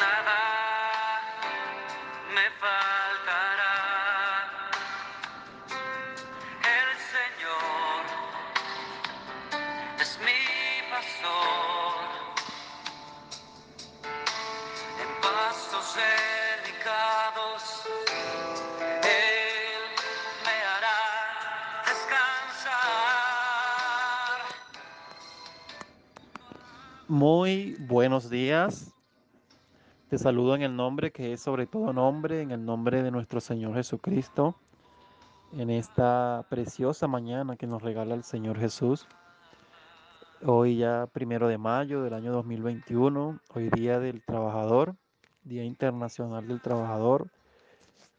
Nada me faltará. El Señor es mi pastor. Muy buenos días. Te saludo en el nombre que es sobre todo nombre, en el nombre de nuestro Señor Jesucristo, en esta preciosa mañana que nos regala el Señor Jesús. Hoy ya primero de mayo del año 2021, hoy día del trabajador, Día Internacional del Trabajador.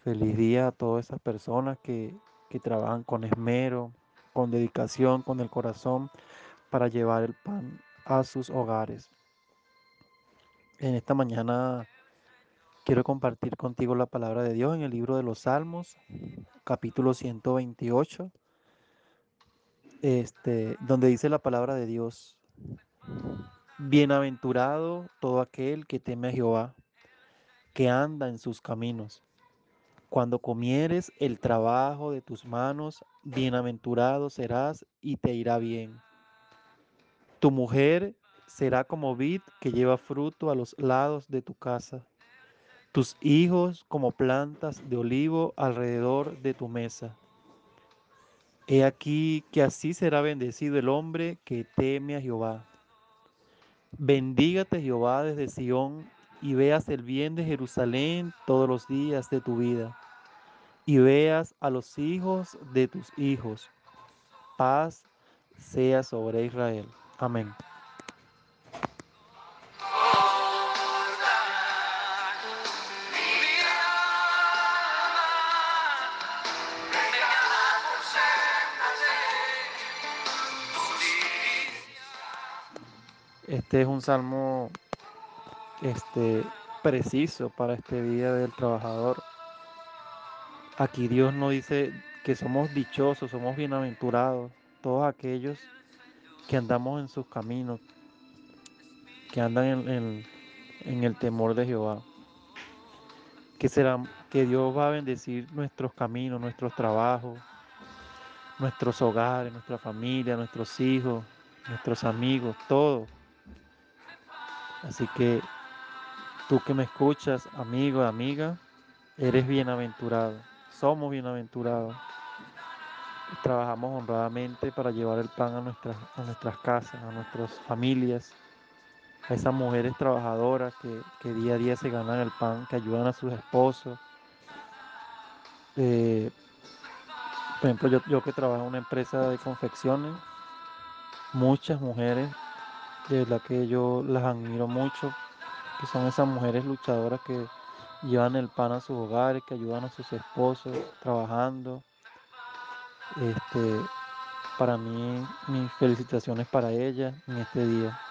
Feliz día a todas esas personas que, que trabajan con esmero, con dedicación, con el corazón para llevar el pan a sus hogares. En esta mañana quiero compartir contigo la palabra de Dios en el libro de los Salmos, capítulo 128, este, donde dice la palabra de Dios, Bienaventurado todo aquel que teme a Jehová, que anda en sus caminos. Cuando comieres el trabajo de tus manos, bienaventurado serás y te irá bien. Tu mujer será como vid que lleva fruto a los lados de tu casa, tus hijos como plantas de olivo alrededor de tu mesa. He aquí que así será bendecido el hombre que teme a Jehová. Bendígate Jehová desde Sión y veas el bien de Jerusalén todos los días de tu vida, y veas a los hijos de tus hijos. Paz sea sobre Israel. Amén. Este es un salmo este, preciso para este día del trabajador. Aquí Dios nos dice que somos dichosos, somos bienaventurados, todos aquellos que andamos en sus caminos, que andan en, en, en el temor de Jehová. Que, será, que Dios va a bendecir nuestros caminos, nuestros trabajos, nuestros hogares, nuestra familia, nuestros hijos, nuestros amigos, todo. Así que tú que me escuchas, amigo, amiga, eres bienaventurado. Somos bienaventurados. Trabajamos honradamente para llevar el pan a nuestras, a nuestras casas, a nuestras familias, a esas mujeres trabajadoras que, que día a día se ganan el pan, que ayudan a sus esposos. Eh, por ejemplo, yo, yo que trabajo en una empresa de confecciones, muchas mujeres de verdad que yo las admiro mucho, que son esas mujeres luchadoras que llevan el pan a sus hogares, que ayudan a sus esposos trabajando. Este, para mí, mis felicitaciones para ellas en este día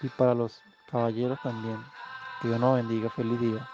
y para los caballeros también. Que Dios nos bendiga. Feliz día.